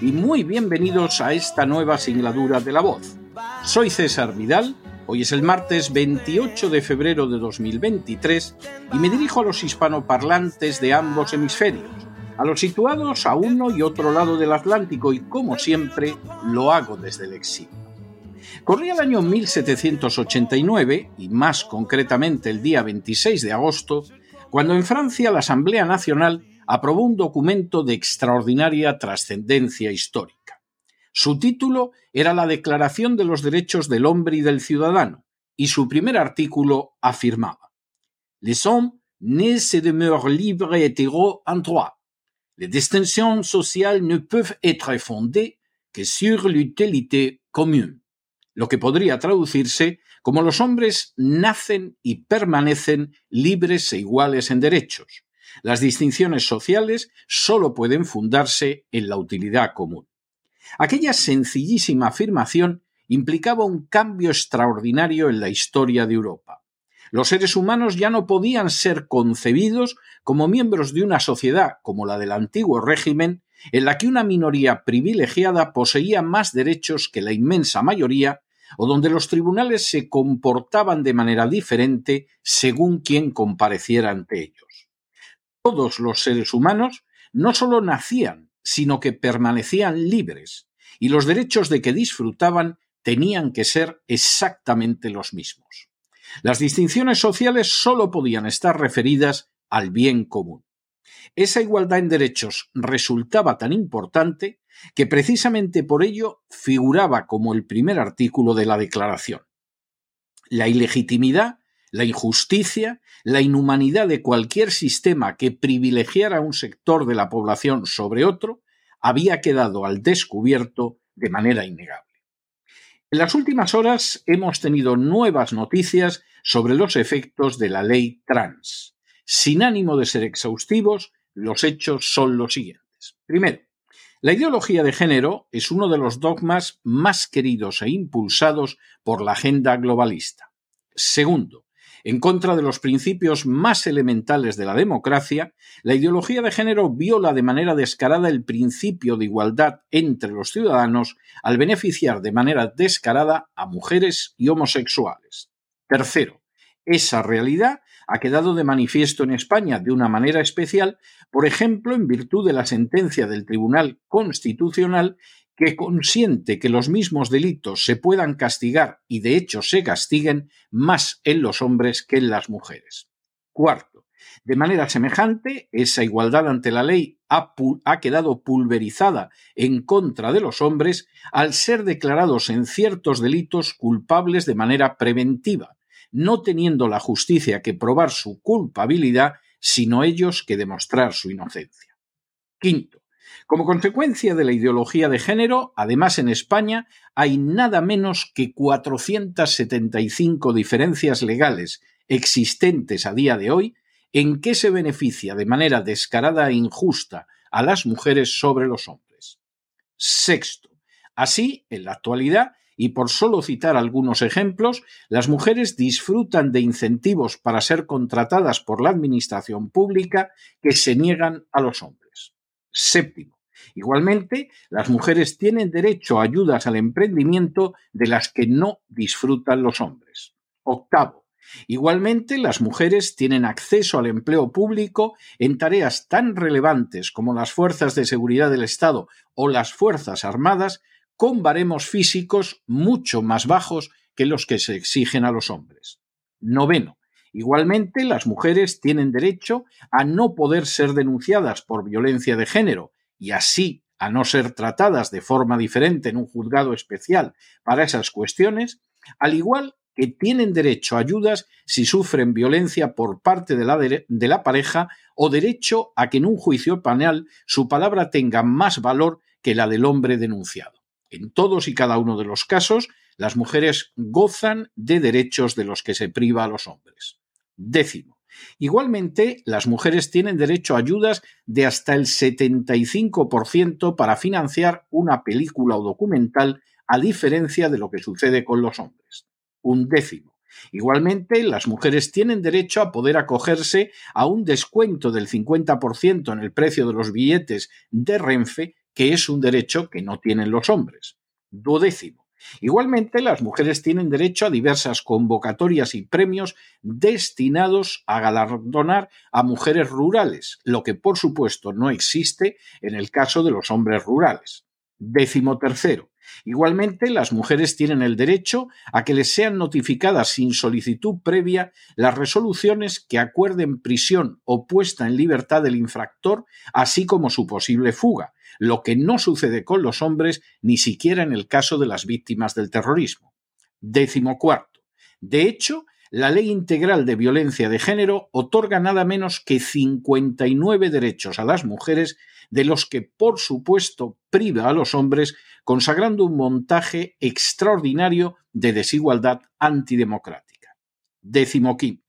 y muy bienvenidos a esta nueva singladura de La Voz. Soy César Vidal, hoy es el martes 28 de febrero de 2023 y me dirijo a los hispanoparlantes de ambos hemisferios, a los situados a uno y otro lado del Atlántico y como siempre lo hago desde el exilio. Corría el año 1789 y más concretamente el día 26 de agosto, cuando en Francia la Asamblea Nacional aprobó un documento de extraordinaria trascendencia histórica. Su título era la Declaración de los Derechos del Hombre y del Ciudadano, y su primer artículo afirmaba Les hommes ne se demeurent libres et égaux en droit. Les distinctions sociales ne peuvent être fondées que sur l'utilité commune. Lo que podría traducirse como los hombres nacen y permanecen libres e iguales en derechos. Las distinciones sociales sólo pueden fundarse en la utilidad común. Aquella sencillísima afirmación implicaba un cambio extraordinario en la historia de Europa. Los seres humanos ya no podían ser concebidos como miembros de una sociedad como la del antiguo régimen, en la que una minoría privilegiada poseía más derechos que la inmensa mayoría o donde los tribunales se comportaban de manera diferente según quien compareciera ante ellos. Todos los seres humanos no solo nacían, sino que permanecían libres, y los derechos de que disfrutaban tenían que ser exactamente los mismos. Las distinciones sociales sólo podían estar referidas al bien común. Esa igualdad en derechos resultaba tan importante que precisamente por ello figuraba como el primer artículo de la Declaración. La ilegitimidad, la injusticia, la inhumanidad de cualquier sistema que privilegiara un sector de la población sobre otro había quedado al descubierto de manera innegable. En las últimas horas hemos tenido nuevas noticias sobre los efectos de la ley trans. Sin ánimo de ser exhaustivos, los hechos son los siguientes. Primero, la ideología de género es uno de los dogmas más queridos e impulsados por la agenda globalista. Segundo, en contra de los principios más elementales de la democracia, la ideología de género viola de manera descarada el principio de igualdad entre los ciudadanos al beneficiar de manera descarada a mujeres y homosexuales. Tercero, esa realidad ha quedado de manifiesto en España de una manera especial, por ejemplo, en virtud de la sentencia del Tribunal Constitucional que consiente que los mismos delitos se puedan castigar y de hecho se castiguen más en los hombres que en las mujeres. Cuarto, de manera semejante, esa igualdad ante la ley ha, quedado pulverizada en contra de los hombres al ser declarados en ciertos delitos culpables de manera preventiva, no teniendo la justicia que probar su culpabilidad, sino ellos que demostrar su inocencia. Quinto, como consecuencia de la ideología de género, además en España hay nada menos que 475 diferencias legales existentes a día de hoy en que se beneficia de manera descarada e injusta a las mujeres sobre los hombres. Sexto, así, en la actualidad, y por solo citar algunos ejemplos, las mujeres disfrutan de incentivos para ser contratadas por la Administración pública que se niegan a los hombres. Séptimo. Igualmente, las mujeres tienen derecho a ayudas al emprendimiento de las que no disfrutan los hombres. Octavo. Igualmente, las mujeres tienen acceso al empleo público en tareas tan relevantes como las fuerzas de seguridad del Estado o las Fuerzas Armadas, con baremos físicos mucho más bajos que los que se exigen a los hombres. Noveno. Igualmente, las mujeres tienen derecho a no poder ser denunciadas por violencia de género y así a no ser tratadas de forma diferente en un juzgado especial para esas cuestiones, al igual que tienen derecho a ayudas si sufren violencia por parte de la, de la, pareja o derecho a que en un juicio penal su palabra tenga más valor que la del hombre denunciado. En todos y cada uno de los casos, las mujeres gozan de derechos de los que se priva a los hombres. Décimo. Igualmente, las mujeres tienen derecho a ayudas de hasta el 75% para financiar una película o documental, a diferencia de lo que sucede con los hombres. Un décimo. Igualmente, las mujeres tienen derecho a poder acogerse a un descuento del 50% en el precio de los billetes de Renfe, que es un derecho que no tienen los hombres. Duodécimo. Igualmente, las mujeres tienen derecho a diversas convocatorias y premios destinados a galardonar a mujeres rurales, lo que por supuesto no existe en el caso de los hombres rurales. Décimo tercero. Igualmente, las mujeres tienen el derecho a que les sean notificadas sin solicitud previa las resoluciones que acuerden prisión o puesta en libertad del infractor, así como su posible fuga, lo que no sucede con los hombres ni siquiera en el caso de las víctimas del terrorismo. Décimo cuarto. De hecho, la Ley Integral de Violencia de Género otorga nada menos que 59 derechos a las mujeres, de los que, por supuesto, priva a los hombres, consagrando un montaje extraordinario de desigualdad antidemocrática. Décimo quinto.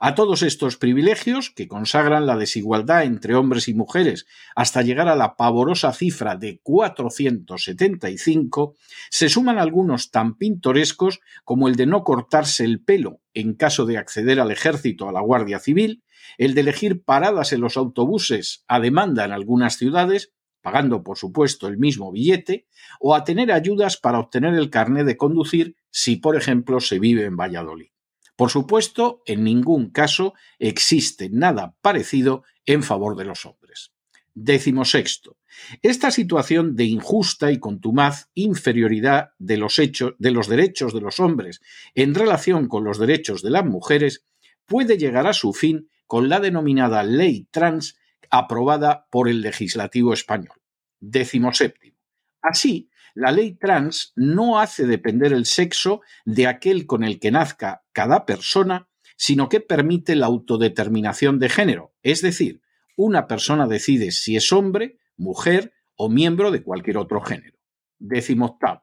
A todos estos privilegios, que consagran la desigualdad entre hombres y mujeres hasta llegar a la pavorosa cifra de 475, se suman algunos tan pintorescos como el de no cortarse el pelo en caso de acceder al ejército o a la Guardia Civil, el de elegir paradas en los autobuses a demanda en algunas ciudades, pagando por supuesto el mismo billete, o a tener ayudas para obtener el carnet de conducir si, por ejemplo, se vive en Valladolid. Por supuesto, en ningún caso existe nada parecido en favor de los hombres. Décimo sexto. Esta situación de injusta y contumaz inferioridad de los derechos de los hombres en relación con los derechos de las mujeres puede llegar a su fin con la denominada ley trans aprobada por el legislativo español. Décimo séptimo. Así, la ley trans no hace depender el sexo de aquel con el que nazca cada persona, sino que permite la autodeterminación de género, es decir, una persona decide si es hombre, mujer o miembro de cualquier otro género. Décimo octavo.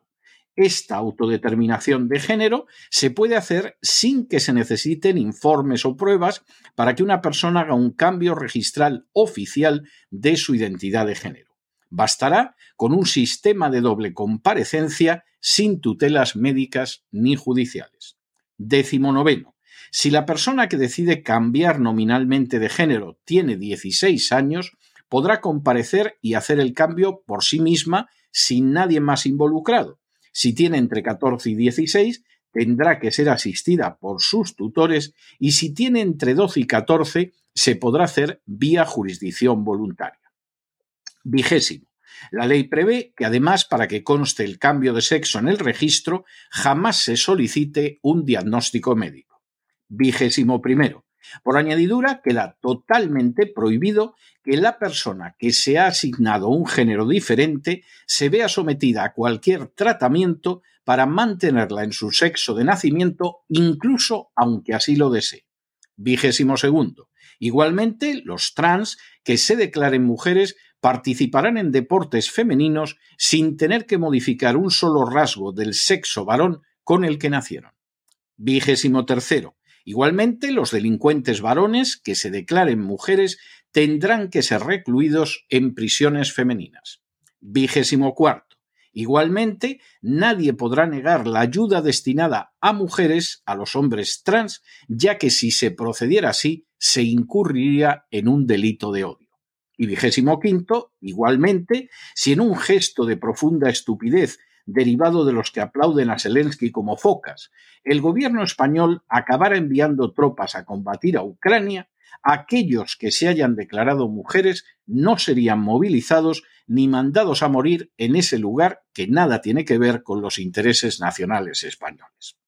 Esta autodeterminación de género se puede hacer sin que se necesiten informes o pruebas para que una persona haga un cambio registral oficial de su identidad de género. Bastará con un sistema de doble comparecencia sin tutelas médicas ni judiciales. Décimo noveno. Si la persona que decide cambiar nominalmente de género tiene 16 años, podrá comparecer y hacer el cambio por sí misma sin nadie más involucrado. Si tiene entre 14 y 16, tendrá que ser asistida por sus tutores y si tiene entre 12 y 14, se podrá hacer vía jurisdicción voluntaria. Vigésimo. La ley prevé que además para que conste el cambio de sexo en el registro jamás se solicite un diagnóstico médico. Vigésimo primero. Por añadidura, queda totalmente prohibido que la persona que se ha asignado un género diferente se vea sometida a cualquier tratamiento para mantenerla en su sexo de nacimiento, incluso aunque así lo desee. Vigésimo segundo. Igualmente, los trans que se declaren mujeres participarán en deportes femeninos sin tener que modificar un solo rasgo del sexo varón con el que nacieron. Vigésimo tercero. Igualmente, los delincuentes varones que se declaren mujeres tendrán que ser recluidos en prisiones femeninas. Vigésimo cuarto. Igualmente, nadie podrá negar la ayuda destinada a mujeres a los hombres trans, ya que si se procediera así, se incurriría en un delito de odio. Y vigésimo quinto, igualmente, si en un gesto de profunda estupidez derivado de los que aplauden a Zelensky como focas, el gobierno español acabara enviando tropas a combatir a Ucrania, aquellos que se hayan declarado mujeres no serían movilizados ni mandados a morir en ese lugar que nada tiene que ver con los intereses nacionales españoles.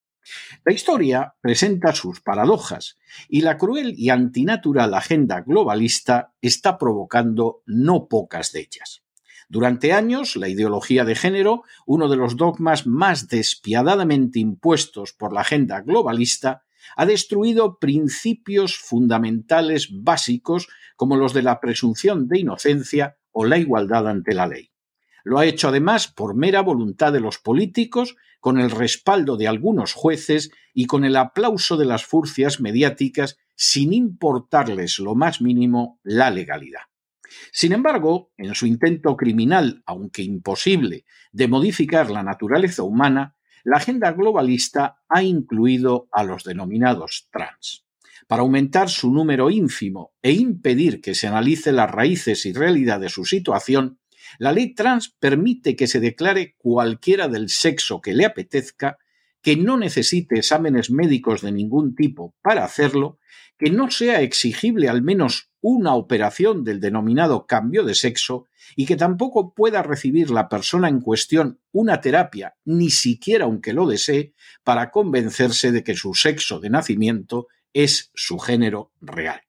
La historia presenta sus paradojas y la cruel y antinatural agenda globalista está provocando no pocas de ellas. Durante años, la ideología de género, uno de los dogmas más despiadadamente impuestos por la agenda globalista, ha destruido principios fundamentales básicos como los de la presunción de inocencia o la igualdad ante la ley. Lo ha hecho además por mera voluntad de los políticos, con el respaldo de algunos jueces y con el aplauso de las furcias mediáticas, sin importarles lo más mínimo la legalidad. Sin embargo, en su intento criminal, aunque imposible, de modificar la naturaleza humana, la agenda globalista ha incluido a los denominados trans. Para aumentar su número ínfimo e impedir que se analice las raíces y realidad de su situación, la ley trans permite que se declare cualquiera del sexo que le apetezca, que no necesite exámenes médicos de ningún tipo para hacerlo, que no sea exigible al menos una operación del denominado cambio de sexo y que tampoco pueda recibir la persona en cuestión una terapia, ni siquiera aunque lo desee, para convencerse de que su sexo de nacimiento es su género real.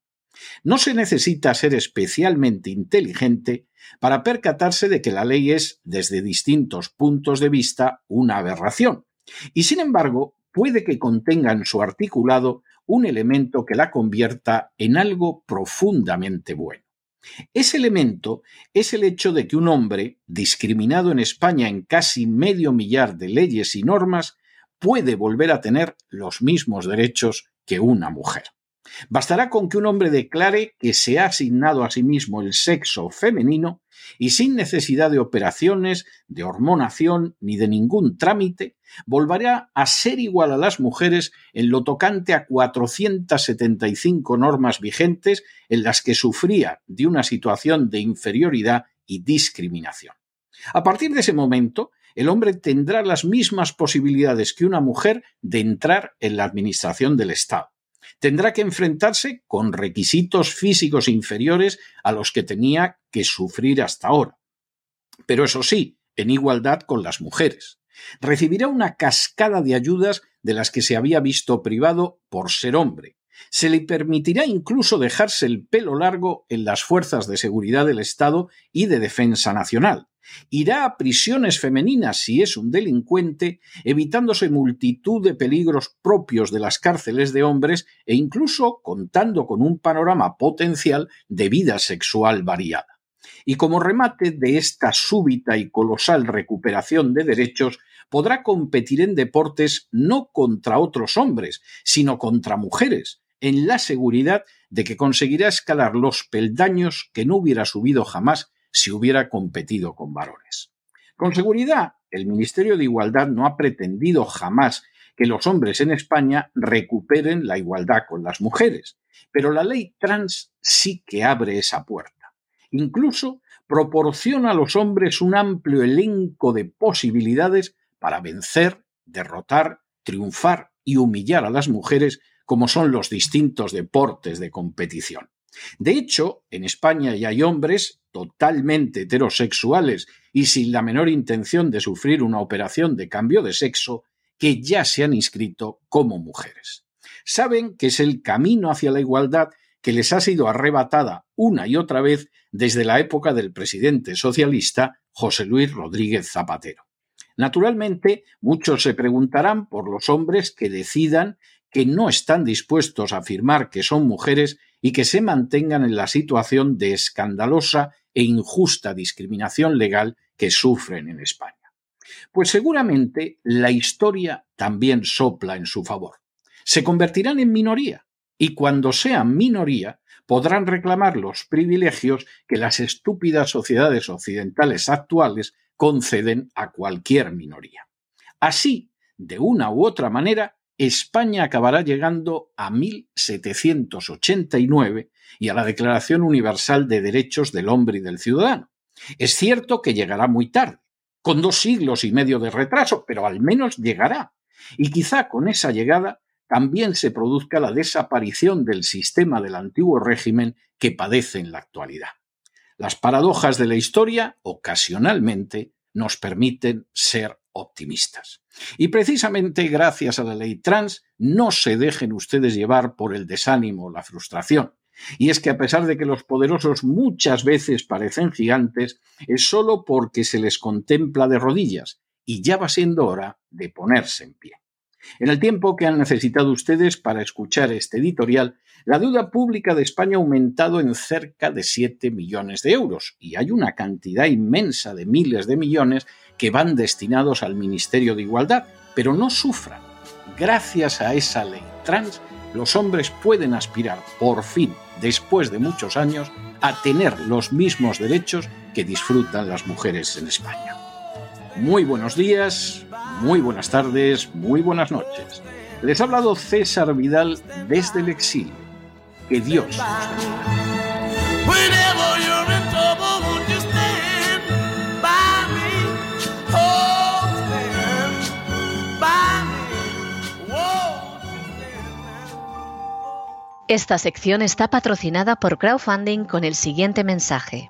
No se necesita ser especialmente inteligente para percatarse de que la ley es, desde distintos puntos de vista, una aberración. Y sin embargo, puede que contenga en su articulado un elemento que la convierta en algo profundamente bueno. Ese elemento es el hecho de que un hombre, discriminado en España en casi medio millar de leyes y normas, puede volver a tener los mismos derechos que una mujer. Bastará con que un hombre declare que se ha asignado a sí mismo el sexo femenino y sin necesidad de operaciones, de hormonación ni de ningún trámite, volverá a ser igual a las mujeres en lo tocante a 475 normas vigentes en las que sufría de una situación de inferioridad y discriminación. A partir de ese momento, el hombre tendrá las mismas posibilidades que una mujer de entrar en la administración del Estado tendrá que enfrentarse con requisitos físicos inferiores a los que tenía que sufrir hasta ahora. Pero eso sí, en igualdad con las mujeres. Recibirá una cascada de ayudas de las que se había visto privado por ser hombre. Se le permitirá incluso dejarse el pelo largo en las fuerzas de seguridad del Estado y de defensa nacional irá a prisiones femeninas si es un delincuente, evitándose multitud de peligros propios de las cárceles de hombres e incluso contando con un panorama potencial de vida sexual variada. Y como remate de esta súbita y colosal recuperación de derechos, podrá competir en deportes no contra otros hombres, sino contra mujeres, en la seguridad de que conseguirá escalar los peldaños que no hubiera subido jamás si hubiera competido con varones. Con seguridad, el Ministerio de Igualdad no ha pretendido jamás que los hombres en España recuperen la igualdad con las mujeres, pero la ley trans sí que abre esa puerta. Incluso proporciona a los hombres un amplio elenco de posibilidades para vencer, derrotar, triunfar y humillar a las mujeres como son los distintos deportes de competición. De hecho, en España ya hay hombres totalmente heterosexuales y sin la menor intención de sufrir una operación de cambio de sexo que ya se han inscrito como mujeres. Saben que es el camino hacia la igualdad que les ha sido arrebatada una y otra vez desde la época del presidente socialista José Luis Rodríguez Zapatero. Naturalmente, muchos se preguntarán por los hombres que decidan que no están dispuestos a afirmar que son mujeres y que se mantengan en la situación de escandalosa e injusta discriminación legal que sufren en España. Pues seguramente la historia también sopla en su favor. Se convertirán en minoría y cuando sean minoría podrán reclamar los privilegios que las estúpidas sociedades occidentales actuales conceden a cualquier minoría. Así, de una u otra manera, España acabará llegando a 1789 y a la Declaración Universal de Derechos del Hombre y del Ciudadano. Es cierto que llegará muy tarde, con dos siglos y medio de retraso, pero al menos llegará. Y quizá con esa llegada también se produzca la desaparición del sistema del antiguo régimen que padece en la actualidad. Las paradojas de la historia, ocasionalmente, nos permiten ser optimistas. Y precisamente gracias a la ley trans, no se dejen ustedes llevar por el desánimo o la frustración. Y es que a pesar de que los poderosos muchas veces parecen gigantes, es solo porque se les contempla de rodillas, y ya va siendo hora de ponerse en pie. En el tiempo que han necesitado ustedes para escuchar este editorial, la deuda pública de España ha aumentado en cerca de 7 millones de euros y hay una cantidad inmensa de miles de millones que van destinados al Ministerio de Igualdad, pero no sufran. Gracias a esa ley trans, los hombres pueden aspirar, por fin, después de muchos años, a tener los mismos derechos que disfrutan las mujeres en España. Muy buenos días, muy buenas tardes, muy buenas noches. Les ha hablado César Vidal desde el exilio. Que Dios los Esta sección está patrocinada por crowdfunding con el siguiente mensaje.